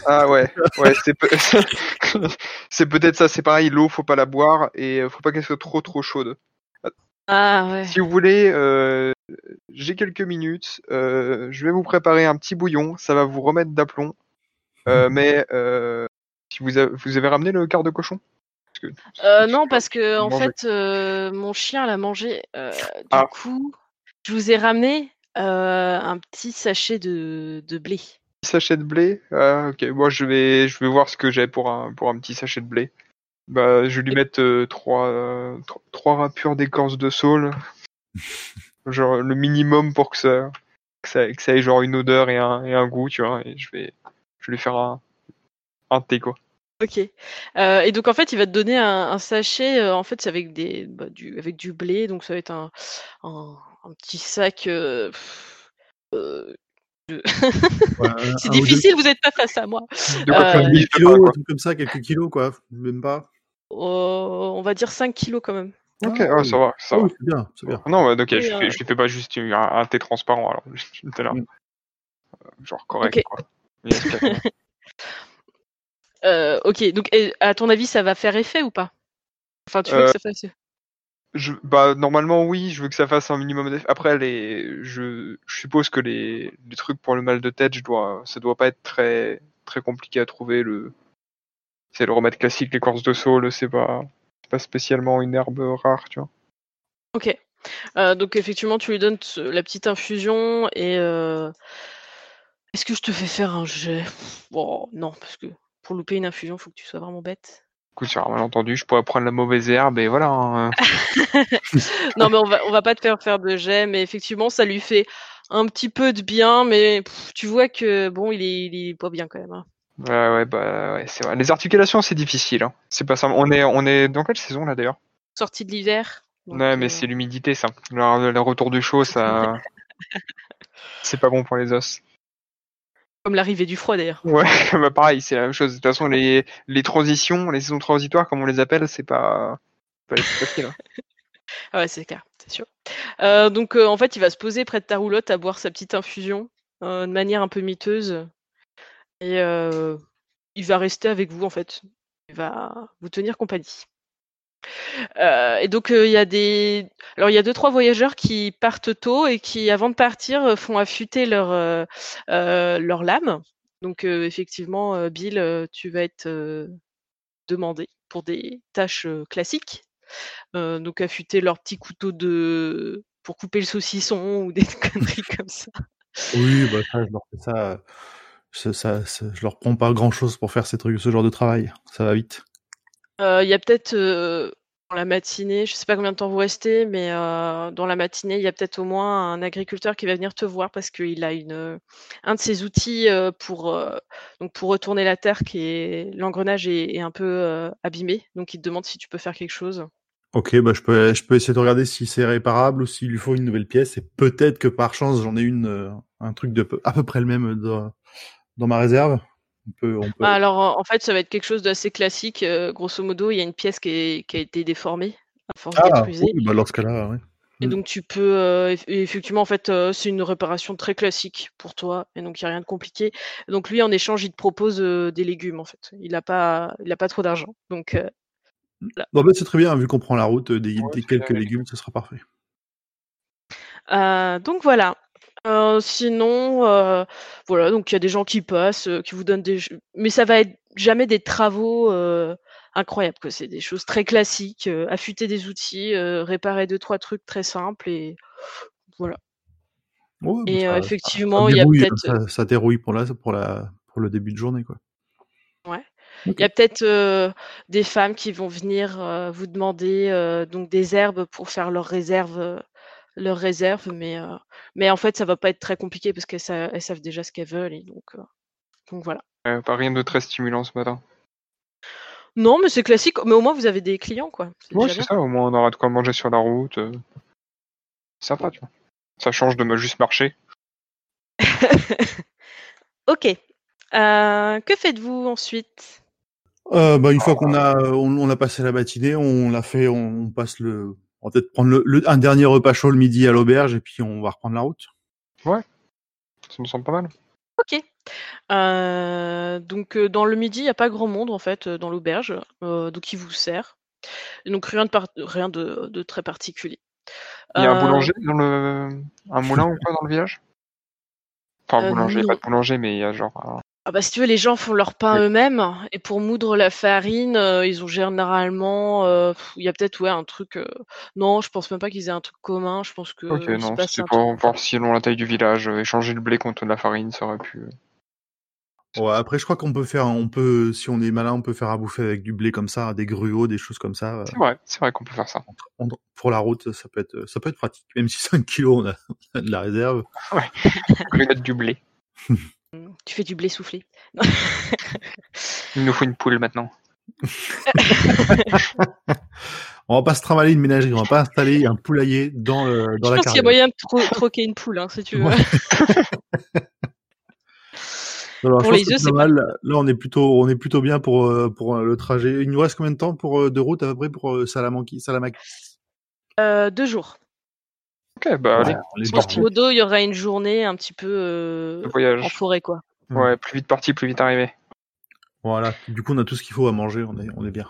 Ah ouais, ouais, c'est peut- c'est peut-être ça, c'est pareil, l'eau faut pas la boire et euh, faut pas qu'elle soit trop trop chaude. Ah ouais Si vous voulez, euh, j'ai quelques minutes, euh, je vais vous préparer un petit bouillon, ça va vous remettre d'aplomb. Euh, mais euh, si vous avez, vous avez ramené le quart de cochon? Parce que- Euh, non, parce que en Manger. fait, euh, mon chien l'a mangé. Euh, du Ah. coup, je vous ai ramené Euh, un petit sachet de, de blé. Sachet de blé? Ah, ok. Moi, je vais, je vais voir ce que j'ai pour un, pour un petit sachet de blé. Bah, je vais lui mettre euh, trois, euh, tro- trois râpures d'écorce de saule. genre le minimum pour que ça, que ça, que ça ait genre une odeur et un, et un goût, tu vois. Et je vais, je vais lui faire un, un thé, quoi. Ok. Euh, et donc en fait, il va te donner un, un sachet. euh, en fait, c'est avec des, bah, du, avec du blé. Donc ça va être un, un, un petit sac. c'est difficile, vous n'êtes pas face à moi. De quoi Euh, kilos, quoi. un truc comme ça, quelques kilos, quoi. Même pas. Euh, on va dire 5 kilos quand même. Ok, Ah, ouais, ça va, ça Ah va. oui, c'est bien, c'est bien. Non, ok, Et, je, euh, fais, je lui fais pas juste un, un thé transparent, alors. Tout à l'heure. Mm. Euh, Genre correct, Ok. quoi. Mais efficace. Euh, ok, donc à ton avis, ça va faire effet ou pas? Enfin, tu veux Euh, que ça fasse Je, bah normalement oui, je veux que ça fasse un minimum d'effet. Après les, je, je suppose que les, les trucs pour le mal de tête, je dois, ça doit pas être très très compliqué à trouver. Le, c'est le remède classique, l'écorce de saule, c'est pas, c'est pas spécialement une herbe rare, tu vois. Ok. Euh, donc effectivement, tu lui donnes la petite infusion et euh, est-ce que je te fais faire un jet? Bon, non, parce que pour louper une infusion, faut que tu sois vraiment bête. Coup, sur un malentendu, je pourrais prendre la mauvaise herbe et voilà. hein. Non, mais on va on va pas te faire faire de jet, mais effectivement, ça lui fait un petit peu de bien, mais pff, tu vois que bon, il est il est pas bien quand même. hein. Ouais, ouais, bah ouais, c'est vrai. Les articulations, c'est difficile. Hein. C'est pas simple. On est, on est dans quelle saison là d'ailleurs? Sortie de l'hiver. donc, Ouais, mais euh, c'est l'humidité, ça. Le, le retour du chaud, ça, c'est pas bon pour les os. comme l'arrivée du froid d'ailleurs. Ouais, bah pareil, c'est la même chose. De toute façon, les, les transitions, les saisons transitoires, comme on les appelle, c'est pas, pas faciles. hein. Ah ouais, c'est clair, c'est sûr. Euh, donc euh, en fait, il va se poser près de ta roulotte à boire sa petite infusion euh, de manière un peu miteuse. Et il va rester avec vous en fait. Il va vous tenir compagnie. Et donc il y a des, alors il y a deux trois voyageurs qui partent tôt et qui, avant de partir, font affûter leur leur lame. Donc effectivement, Bill, tu vas être demandé pour des tâches classiques. Donc affûter leur petit couteau de pour couper le saucisson ou des conneries comme ça. Oui, bah ça, je leur fais ça. Euh, ça, ça, je leur prends pas grand chose pour faire ces trucs, ce genre de travail. Ça va vite. Euh, Il y a peut-être euh, dans la matinée, je sais pas combien de temps vous restez, mais euh, dans la matinée, il y a peut-être au moins un agriculteur qui va venir te voir parce qu'il a une euh, un de ses outils euh, pour euh, donc pour retourner la terre qui est l'engrenage est, est un peu euh, abîmé, donc il te demande si tu peux faire quelque chose. Ok, bah je peux, je peux essayer de regarder si c'est réparable ou s'il lui faut une nouvelle pièce. Et peut-être que par chance, j'en ai une, euh, un truc de à peu près le même dans, dans ma réserve. On peut, on peut. Ah, Alors en fait, ça va être quelque chose d'assez classique. euh, grosso modo, il y a une pièce qui, est- qui a été déformée à force d'être Ah, usée. oui, bah dans ce cas-là, ouais. Et donc tu peux euh, effectivement en fait euh, c'est une réparation très classique pour toi et donc il y a rien de compliqué. Donc lui en échange il te propose euh, des légumes en fait. Il a pas il a pas trop d'argent. Donc euh, c'est très bien, vu qu'on prend la route, des, Ouais, des c'est quelques bien, légumes, ce sera parfait. euh, donc voilà. Euh, sinon euh, voilà donc il y a des gens qui passent euh, qui vous donnent des mais ça va être jamais des travaux incroyables quoi. C'est des choses très classiques. affûter des outils, réparer deux trois trucs très simples et voilà. Ouais, bah, Et ça- effectivement ça il y a peut-être ça, ça dérouille pour la, pour la, pour le début de journée, quoi. Ouais. Il y a peut-être euh, des femmes qui vont venir euh, vous demander euh, donc des herbes pour faire leurs réserves, leurs réserves, mais euh, mais en fait ça va pas être très compliqué parce qu'elles elles savent déjà ce qu'elles veulent et donc euh, donc voilà. Pas rien de très stimulant ce matin. Non, mais c'est classique. Mais au moins vous avez des clients quoi. Déjà c'est ça. Au moins, on aura de quoi manger sur la route. Sympa, tu vois. Ça change de me juste marcher. ok. Euh, que faites-vous ensuite? Euh, bah, une fois qu'on a, on, on a passé la matinée, on l'a fait, on, on passe le, on va peut-être prendre le, le- un dernier repas chaud le midi à l'auberge et puis on va reprendre la route. Ça me semble pas mal. Ok. Euh, donc euh, dans le midi, il n'y a pas grand monde en fait euh, dans l'auberge, euh, donc il vous sert. Et donc rien de par- rien de, de très particulier. Il y a un boulanger dans le. Un moulin ou quoi dans le village? Enfin, un Euh, boulanger, non. pas de boulanger, mais il y a genre un, Ah bah, si tu veux, les gens font leur pain Ouais. eux-mêmes et pour moudre la farine, heu, ils ont généralement, heu, il y a peut-être, ouais, un truc, heu non, je pense même pas qu'ils aient un truc commun. Je pense que Ok, se non, passe c'était un pour truc voir si selon la taille du village, euh, échanger le blé contre de la farine, ça aurait pu. euh, Ouais, après, je crois qu'on peut faire, on peut, si on est malin, on peut faire à bouffer avec du blé comme ça, des gruaux, des choses comme ça. euh, C'est vrai, c'est vrai qu'on peut faire ça. pour la route, ça peut être, ça peut être pratique. Même si 5 kilos, on a, on a de la réserve. Grillade du blé. tu fais du blé soufflé. Il nous faut une poule maintenant. On va pas se trimballer une ménagerie, on va pas installer un poulailler dans le, dans Je la pense qu'il y a moyen de tro troquer une poule, hein, si tu veux. Ouais. Alors, je Pour pense les que œufs, c'est mal. Là, on est plutôt, on est plutôt bien pour, euh, pour euh, le trajet. Il nous reste combien de temps pour, euh, de route à peu près pour euh, Salamanque, Salamak Heu, 2 jours. Ok, bah allez, Ouais. Grosso parti. modo, il y aura une journée un petit peu, Le en forêt, quoi. Ouais, plus vite parti, plus vite arrivé. Voilà. Du coup, on a tout ce qu'il faut à manger. On est, on est bien.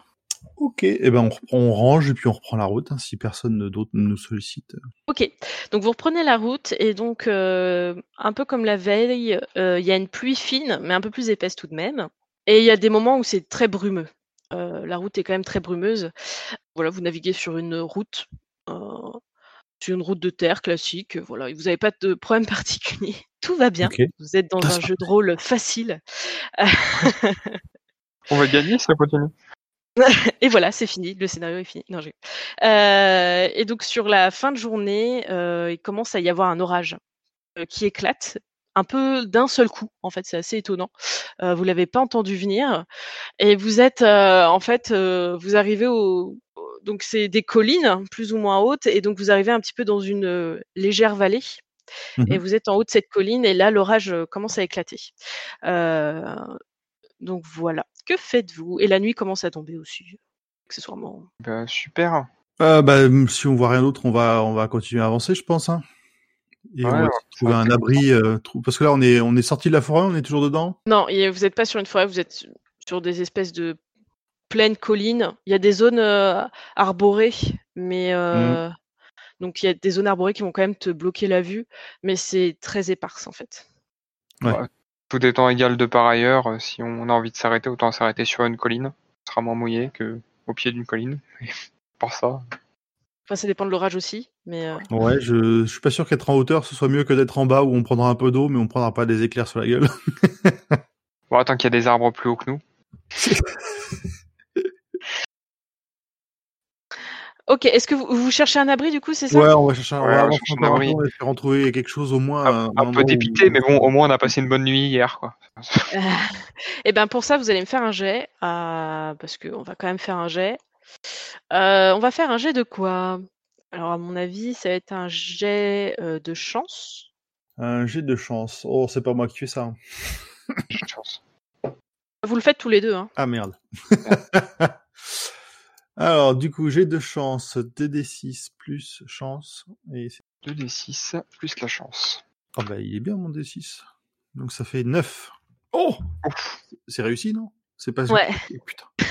Ok. Et ben, on reprend, on range et puis on reprend la route hein, si personne d'autre ne nous sollicite. OK. Donc vous reprenez la route et donc, heu, un peu comme la veille, heu, il y a une pluie fine, mais un peu plus épaisse tout de même et il y a des moments où c'est très brumeux. La route est quand même très brumeuse. Voilà, vous naviguez sur une route, sur une route de terre classique, voilà et vous avez pas de problème particulier. Tout va bien. Vous êtes dans Ça, un c'est jeu de rôle facile. On va gagner ça continue. Et voilà, c'est fini, le scénario est fini. Non, heu et donc sur la fin de journée, heu, il commence à y avoir un orage, qui éclate, un peu d'un seul coup, en fait, c'est assez étonnant. Vous l'avez pas entendu venir et vous êtes, en fait, vous arrivez au donc c'est des collines plus ou moins hautes et donc vous arrivez un petit peu dans une, heu, légère vallée et Mhm. vous êtes en haut de cette colline et là, l'orage, heu, commence à éclater. Heu, donc voilà. Que faites-vous? Et la nuit commence à tomber aussi, accessoirement. Bah, super. Euh, bah, si on voit rien d'autre, on va, on va continuer à avancer, je pense. Hein. Et Ouais, on va trouver un abri. euh, trou- parce que là, on est, on est sorti de la forêt, on est toujours dedans? Non, et vous n'êtes pas sur une forêt, vous êtes sur des espèces de plaines collines. Il y a des zones euh, arborées, mais euh, donc il y a des zones arborées qui vont quand même te bloquer la vue, mais c'est très éparse en fait. Ouais. Ouais. Tout étant égal de par ailleurs, euh, si on a envie de s'arrêter, autant s'arrêter sur une colline. Ce sera moins mouillé que au pied d'une colline. Pour ça, Enfin, ça dépend de l'orage aussi, mais euh, Ouais, je, je suis pas sûr qu'être en hauteur, ce soit mieux que d'être en bas où on prendra un peu d'eau, mais on prendra pas des éclairs sur la gueule. bon, tant qu'il y a des arbres plus hauts que nous. ok. Est-ce que vous, vous cherchez un abri du coup, c'est ça? Ouais, on va chercher, un- on Ouais, va on avancer cherche un abri. en trouver quelque chose au moins. Un, un un endroit peu où- dépité, mais bon, au moins on a passé une bonne nuit hier, quoi. Et ben pour ça, vous allez me faire un jet, euh, parce qu'on va quand même faire un jet. Euh, on va faire un jet de quoi? Alors à mon avis, ça va être un jet euh, de chance. Un jet de chance. Oh, c'est pas moi qui fais ça. hein. J'ai de chance. Vous le faites tous les deux, hein Ah merde. Alors, du coup, jet de chance, 2d6 plus chance. Et c'est- 2d6 plus la chance. oh, bah, il est bien mon d6. Donc ça fait 9. Oh. C'est réussi, non? C'est pas Ouais. Eh, Putain.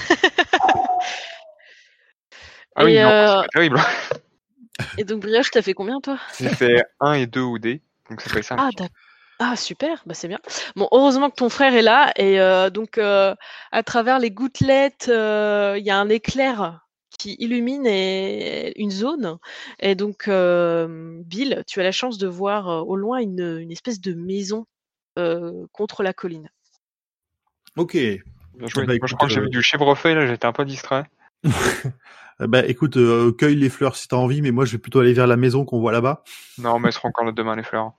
Ah oui, Et, non, euh, c'est pas terrible. Et donc Brioche, t'as fait combien toi? J'ai fait 1 et 2 ou D, donc ça fait 5. Ah d'accord. Ah super, bah c'est bien. Bon, heureusement que ton frère est là et euh, donc euh, à travers les gouttelettes, euh, il y a un éclair qui illumine et- une zone et donc euh, Bill, tu as la chance de voir euh, au loin une, une espèce de maison euh, contre la colline. Ok. Bien joué. bah, Moi, écoute, je crois que j'ai vu du chèvrefeuille, là, j'étais un peu distrait. Eh bah écoute, euh, cueille les fleurs si t'as envie, mais moi je vais plutôt aller vers la maison qu'on voit là-bas. Non, mais elles seront encore là demain, les fleurs.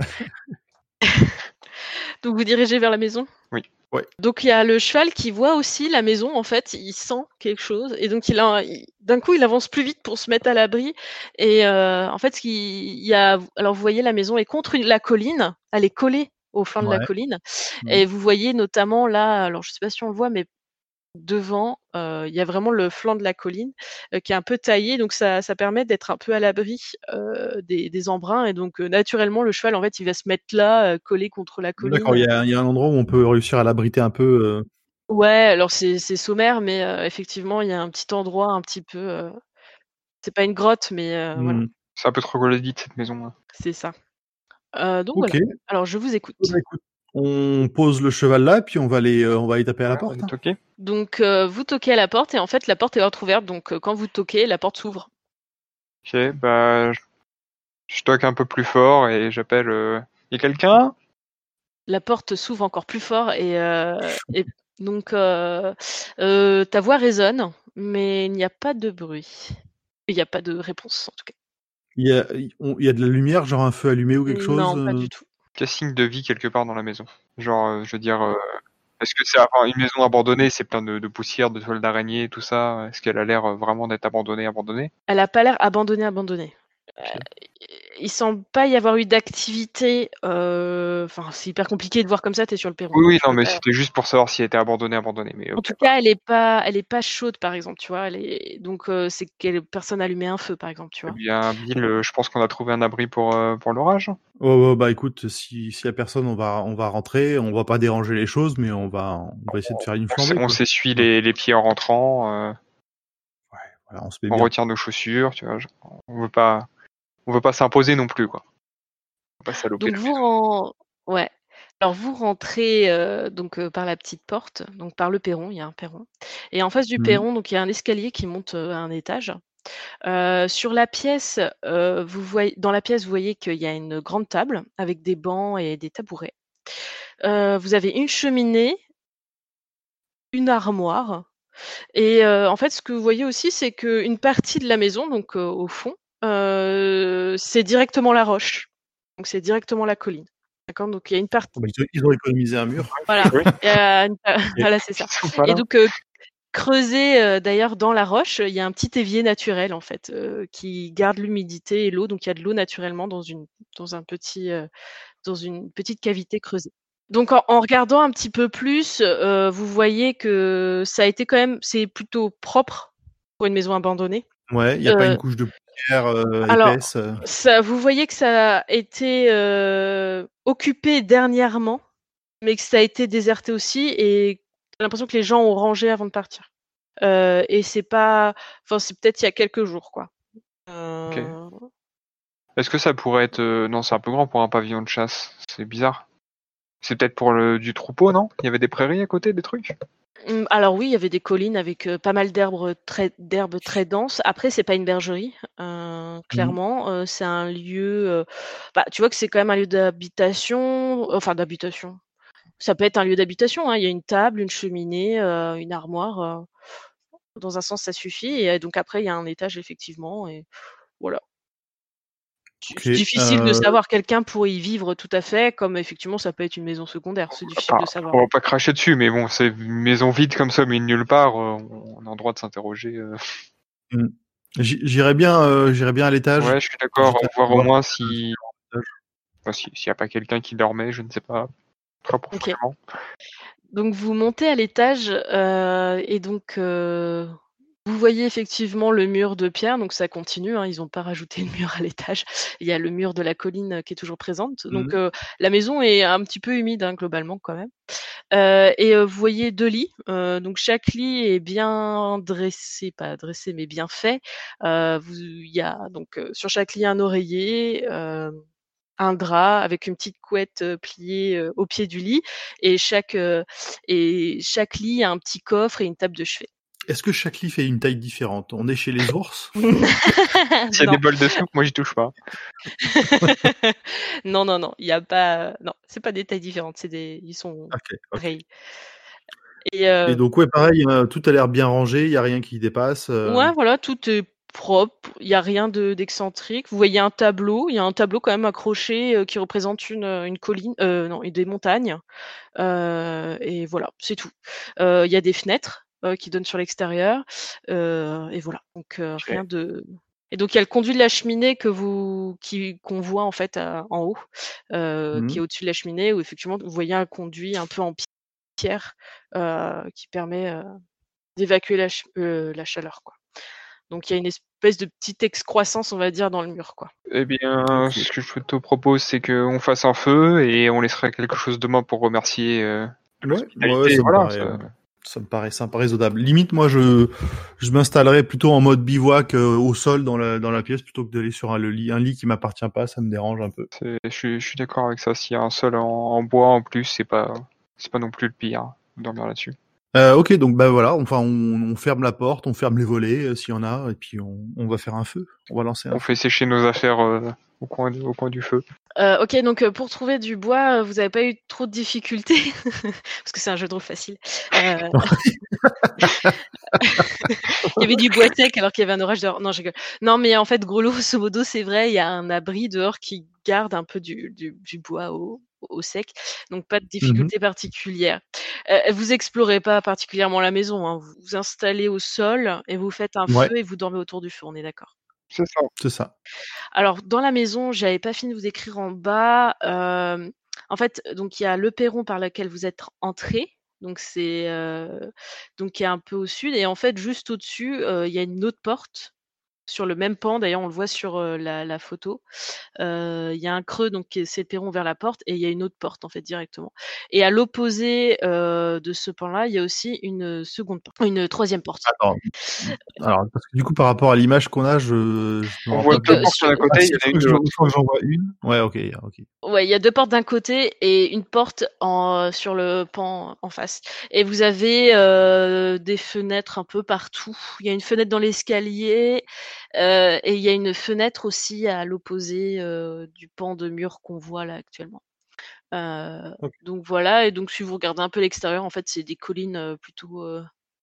Donc vous dirigez vers la maison? Oui. Ouais. Donc il y a le cheval qui voit aussi la maison en fait, il sent quelque chose. Et donc il a il- d'un coup il avance plus vite pour se mettre à l'abri. Et euh, en fait ce il y a alors vous voyez la maison est contre une- la colline, elle est collée au flanc de la colline. Mhm. et vous voyez notamment là alors je sais pas si on le voit mais devant euh, il y a vraiment le flanc de la colline euh, qui est un peu taillé donc ça, ça permet d'être un peu à l'abri euh, des, des embruns et donc euh, naturellement le cheval en fait il va se mettre là euh, collé contre la colline D'accord, il y, a- il y a un endroit où on peut réussir à l'abriter un peu. euh, Ouais, alors c'est c'est sommaire, mais effectivement, il y a un petit endroit un petit peu, c'est pas une grotte, mais voilà, hmm. C'est un peu trop troglodyte, cette maison. là. c'est ça. Donc voilà. Alors je vous écoute. Bah, écoute, On pose le cheval là, puis on va aller, euh, on va aller taper à la porte. Donc euh, vous toquez à la porte et en fait la porte est entrouverte. Donc euh, quand vous toquez, la porte s'ouvre. Ok, bah, je- je toque un peu plus fort et j'appelle. Euh... Y a quelqu'un? La porte s'ouvre encore plus fort et, euh, et donc euh, euh, ta voix résonne, mais il n'y a pas de bruit. Il n'y a pas de réponse en tout cas. Il y a, on- y a de la lumière, genre un feu allumé ou quelque chose. non, pas euh, du tout. Signe de vie quelque part dans la maison. Genre, euh, je veux dire, euh, est-ce que c'est enfin, une maison abandonnée C'est plein de, de poussière, de toiles d'araignée, tout ça Est-ce qu'elle a l'air euh, vraiment d'être abandonnée, abandonnée? Elle a pas l'air abandonnée, abandonnée. Il semble pas y avoir eu d'activité. euh, Enfin, c'est hyper compliqué de voir comme ça. T'es sur le perron. Oui, non, mais pas- c'était juste pour savoir si elle était abandonnée, abandonnée. Mais En ok. tout cas, elle est pas, elle est pas chaude, par exemple, tu vois. Elle est... Donc, euh, c'est que personne a allumé un feu, par exemple, tu Eh vois. bien, Bill, euh, je pense qu'on a trouvé un abri pour, euh, pour l'orage. Ouais, ouais, bah écoute, si s'il y a personne, on va on va rentrer, on va pas déranger les choses, mais on va on va essayer de faire une flambée. On s'essuie les, les pieds en rentrant, euh, Voilà, on se met on bien. retire nos chaussures, tu vois. je- On veut pas, on veut pas s'imposer non plus, quoi. On va pas saloper Donc vous, ouais. Alors vous rentrez euh, donc euh, par la petite porte, donc par le perron. Il y a un perron. Et en face du Mhm. perron, donc il y a un escalier qui monte euh, à un étage. Euh, sur la pièce, euh, vous voyez, dans la pièce, vous voyez qu'il y a une grande table avec des bancs et des tabourets. Euh, vous avez une cheminée, une armoire. Et euh, en fait, ce que vous voyez aussi, c'est qu'une partie de la maison, donc euh, au fond, euh, c'est directement la roche. Donc c'est directement la colline. D'accord? Donc il y a une partie. Bah, ils, ont, ils ont économisé un mur. Voilà. Oui. une voilà, c'est ça. Et donc euh, creusé euh, d'ailleurs dans la roche, il y a un petit évier naturel en fait euh, qui garde l'humidité et l'eau. Donc il y a de l'eau naturellement dans une dans un petit euh, dans une petite cavité creusée. Donc en, en regardant un petit peu plus, euh, vous voyez que ça a été quand même c'est plutôt propre pour une maison abandonnée. Ouais, il y a pas Euh, une couche de euh, alors, épaisse. euh. Ça, vous voyez que ça a été euh, occupé dernièrement, mais que ça a été déserté aussi, et j'ai l'impression que les gens ont rangé avant de partir. Euh, et c'est pas, enfin c'est peut-être il y a quelques jours quoi. Euh, Est-ce que ça pourrait être, non, c'est un peu grand pour un pavillon de chasse. C'est bizarre. C'est peut-être pour le du troupeau, non? Il y avait des prairies à côté, des trucs? hum, Alors oui, il y avait des collines avec euh, pas mal d'herbes très d'herbes très denses. Après, c'est pas une bergerie, euh, clairement. Euh, c'est un lieu. bah, tu vois que c'est quand même un lieu d'habitation, enfin d'habitation. Ça peut être un lieu d'habitation. hein. Il y a une table, une cheminée, une armoire. dans un sens, ça suffit. Et donc après, il y a un étage effectivement. Et voilà. C'est Ok, c'est difficile de euh, savoir. Quelqu'un pourrait y vivre tout à fait, comme effectivement, ça peut être une maison secondaire. C'est difficile de savoir. on va pas cracher dessus, mais bon, c'est une maison vide comme ça, mais nulle part. euh, on a le droit de s'interroger. euh. J- J'irais bien, euh, j'irais bien à l'étage. Ouais, je suis d'accord. Juste Voir au moins si, enfin, s'il y a pas quelqu'un qui dormait, je ne sais pas. Très profondément. Donc vous montez à l'étage euh, et donc euh, vous voyez effectivement le mur de pierre, donc ça continue, hein, ils n'ont pas rajouté le mur à l'étage. Il y a le mur de la colline euh, qui est toujours présente. Donc Mhm. euh, la maison est un petit peu humide hein, globalement quand même. Euh, et euh, vous voyez deux lits. euh, donc chaque lit est bien dressé, pas dressé mais bien fait. Euh, Il y a donc euh, sur chaque lit un oreiller. euh, un drap avec une petite couette euh, pliée euh, au pied du lit et chaque euh, et chaque lit a un petit coffre et une table de chevet. Est-ce que chaque lit fait une taille différente? On est chez les ours? Non. des bols de soupe, moi j'y touche pas. non non non, il y a pas non, c'est pas des tailles différentes, c'est des ils sont Ok. ok. pareils. Et, euh, Et donc ouais, pareil, euh, tout a l'air bien rangé, il y a rien qui dépasse. euh, ouais voilà, tout est propre, il y a rien de d'excentrique. Vous voyez un tableau, il y a un tableau quand même accroché euh, qui représente une une colline euh, non, et des montagnes. Euh, et voilà, c'est tout. Euh, Il y a des fenêtres qui donnent sur l'extérieur. euh, et voilà. Donc euh, rien de. Et donc il y a le conduit de la cheminée que vous qui qu'on voit en fait à- en haut, euh, qui est au-dessus de la cheminée, où effectivement vous voyez un conduit un peu en pi- pierre euh, qui permet euh, d'évacuer la, ch- euh, la chaleur. Quoi. Donc il y a une espèce de petite excroissance, on va dire, dans le mur. Quoi. Eh bien, ce que je te propose, c'est qu'on fasse un feu et on laissera quelque chose demain pour remercier. euh, Ouais, l'hospitalité, ouais, ça me voilà, paraît, ça- me paraît sympa, raisonnable. Limite, moi, je, je m'installerais plutôt en mode bivouac euh, au sol dans la, dans la pièce plutôt que d'aller sur un, le lit, un lit qui m'appartient pas. Ça me dérange un peu. Je, suis- je suis d'accord avec ça. S'il y a un sol en, en bois en plus, c'est pas, c'est pas non plus le pire. Dormir là-dessus. Euh, ok, donc bah voilà, enfin on, on ferme la porte, on ferme les volets euh, s'il y en a, et puis on, on va faire un feu. On va lancer un On fait sécher nos affaires euh, au, coin, du- au coin du feu. Euh, ok, donc pour trouver du bois, vous n'avez pas eu trop de difficultés? Parce que c'est un jeu de rôle facile. Euh, il y avait du bois sec alors qu'il y avait un orage dehors. Non, je. Non, mais en fait, gros grosso modo, c'est vrai, il y a un abri dehors qui garde un peu du, du, du bois au, au sec, donc pas de difficulté particulière. Euh, vous explorez pas particulièrement la maison, hein. vous vous installez au sol et vous faites un Ouais. feu et vous dormez autour du feu, on est d'accord? C'est ça. C'est ça. Alors, dans la maison, j'avais pas fini de vous écrire en bas. euh, en fait, donc il y a le perron par lequel vous êtes entré. Donc c'est euh, donc qui est un peu au sud et en fait juste au-dessus il y a une autre porte sur le même pan. D'ailleurs on le voit sur euh, la, la photo. Euh, Il y a un creux donc qui est- c'est le perron vers la porte et il y a une autre porte en fait directement. Et à l'opposé euh, de ce pan-là il y a aussi une seconde porte, une troisième porte. Attends. Alors, parce que du coup, par rapport à l'image qu'on a, je. je On rends voit deux portes sur- d'un côté, Ah, il si, y en a une j'en vois une. Ouais, ok, ok. Ouais, il y a deux portes d'un côté et une porte en, sur le pan en face. Et vous avez euh, des fenêtres un peu partout. Il y a une fenêtre dans l'escalier euh, et il y a une fenêtre aussi à l'opposé euh, du pan de mur qu'on voit là actuellement. Euh. Donc voilà, et donc si vous regardez un peu l'extérieur, en fait, c'est des collines plutôt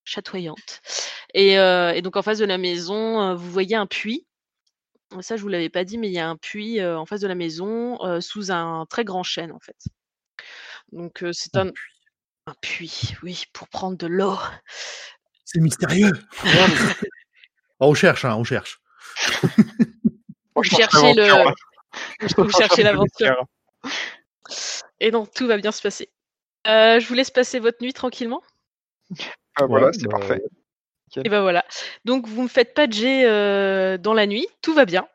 chatoyantes. Et, et donc en face de la maison, vous voyez un puits. Ça, je vous l'avais pas dit, mais il y a un puits en face de la maison, sous un très grand chêne, en fait. Donc c'est Un un, un puits, oui, pour prendre de l'eau. C'est mystérieux. Oh, on cherche, hein, on cherche. Vous Je pense cherchez le, vous cherchez l'aventure. Et donc tout va bien se passer. Euh, je vous laisse passer votre nuit tranquillement. Ah, voilà, Ouais, c'est bah, parfait. Et ben voilà. Donc vous me faites pas de jet euh, dans la nuit, tout va bien.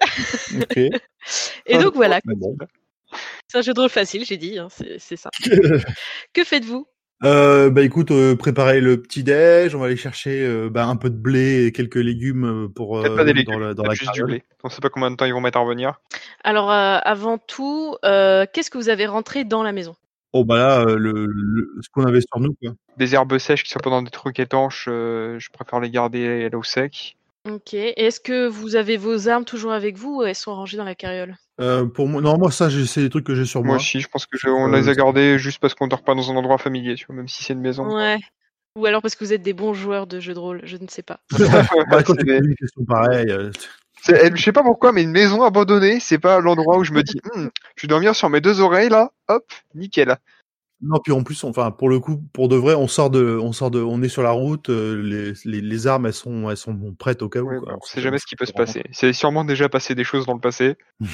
Et donc voilà, Mais bon. c'est un jeu de rôle facile, j'ai dit, hein, c'est ça. Que faites-vous? Euh, bah écoute, euh, préparer le petit déj, on va aller chercher euh, bah, un peu de blé et quelques légumes euh, pour euh, pas des dans légumes, la, dans peut-être la juste du carriole. blé. On sait pas combien de temps ils vont mettre à revenir. Alors euh, avant tout, euh, qu'est-ce que vous avez rentré dans la maison? Oh bah là, le, le- ce qu'on avait sur nous quoi. Des herbes sèches qui sont pas dans des trucs étanches, euh, je préfère les garder là au sec. Ok. Est-ce que vous avez vos armes toujours avec vous ou elles sont rangées dans la carriole? Euh, pour moi, non moi ça j'ai- c'est des trucs que j'ai sur Moi moi. aussi, je pense que je- on Euh, les a gardés juste parce qu'on dort pas dans un endroit familier, tu vois, même si c'est une maison. Ouais. Ou alors parce que vous êtes des bons joueurs de jeux de rôle, je ne sais pas. bah, quand C'est tu une question pareille, euh, C'est- Je sais pas pourquoi, mais une maison abandonnée, c'est pas l'endroit où je me dis, Hmm, je vais dormir sur mes deux oreilles là, hop, nickel. Non, puis en plus, enfin, pour le coup, pour de vrai, on sort de, on sort de, on est sur la route, euh, les, les, les armes, elles sont, elles sont prêtes au cas où. Ouais, quoi. bah, on sait jamais ce qui peut se passer. C'est sûrement déjà passé des choses dans le passé.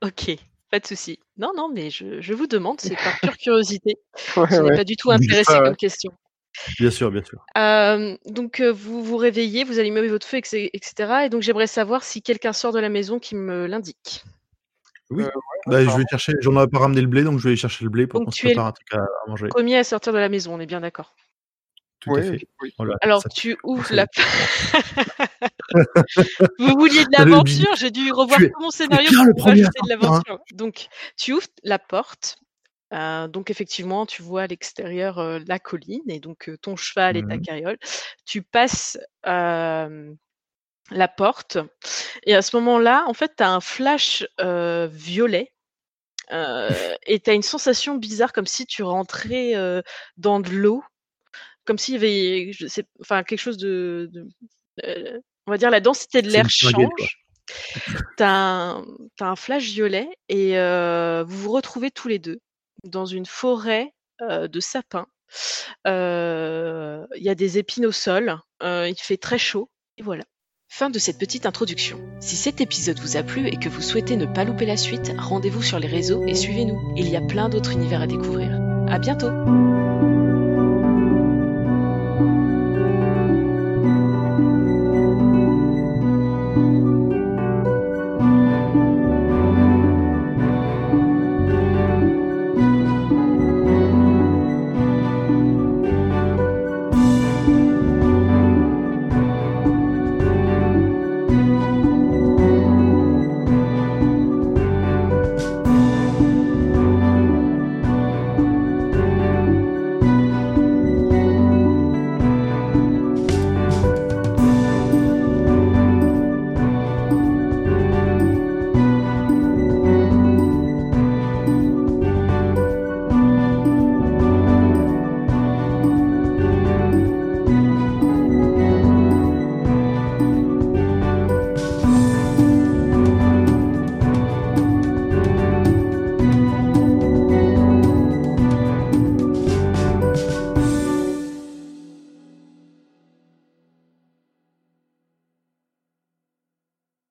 Ok. Pas de souci. Non, non, mais je, je vous demande, c'est par pure curiosité. Ouais, Je n'ai ouais. pas du tout intéressé comme question. Bien sûr, bien sûr. Euh, donc euh, vous vous réveillez, vous allumez votre feu, etc. Et donc j'aimerais savoir si quelqu'un sort de la maison qui me l'indique. Bah, je vais chercher, j'en ai pas ramené le blé, donc je vais aller chercher le blé pour qu'on se prépare un truc à, à manger. Premier à sortir de la maison, on est bien d'accord. Tout à Ouais, fait. oui. Voilà, Alors ça- tu ouvres la. vous vouliez de l'aventure, j'ai dû revoir tout mon scénario pour à rajouter de hein. l'aventure. Donc tu ouvres la porte. euh, donc effectivement, tu vois à l'extérieur euh, la colline et donc euh, ton cheval et ta Mhm. carriole. Tu passes euh, la porte et à ce moment-là, en fait, tu as un flash euh, violet euh, et tu as une sensation bizarre comme si tu rentrais euh, dans de l'eau, comme s'il y avait je sais, enfin, quelque chose de... de- on va dire la densité de l'air change. Tu as, un t'as un flash violet et vous vous retrouvez tous les deux dans une forêt de sapins. Il y a des épines au sol, il fait très chaud et voilà. Fin de cette petite introduction. Si cet épisode vous a plu et que vous souhaitez ne pas louper la suite, rendez-vous sur les réseaux et suivez-nous. Il y a plein d'autres univers à découvrir. À bientôt!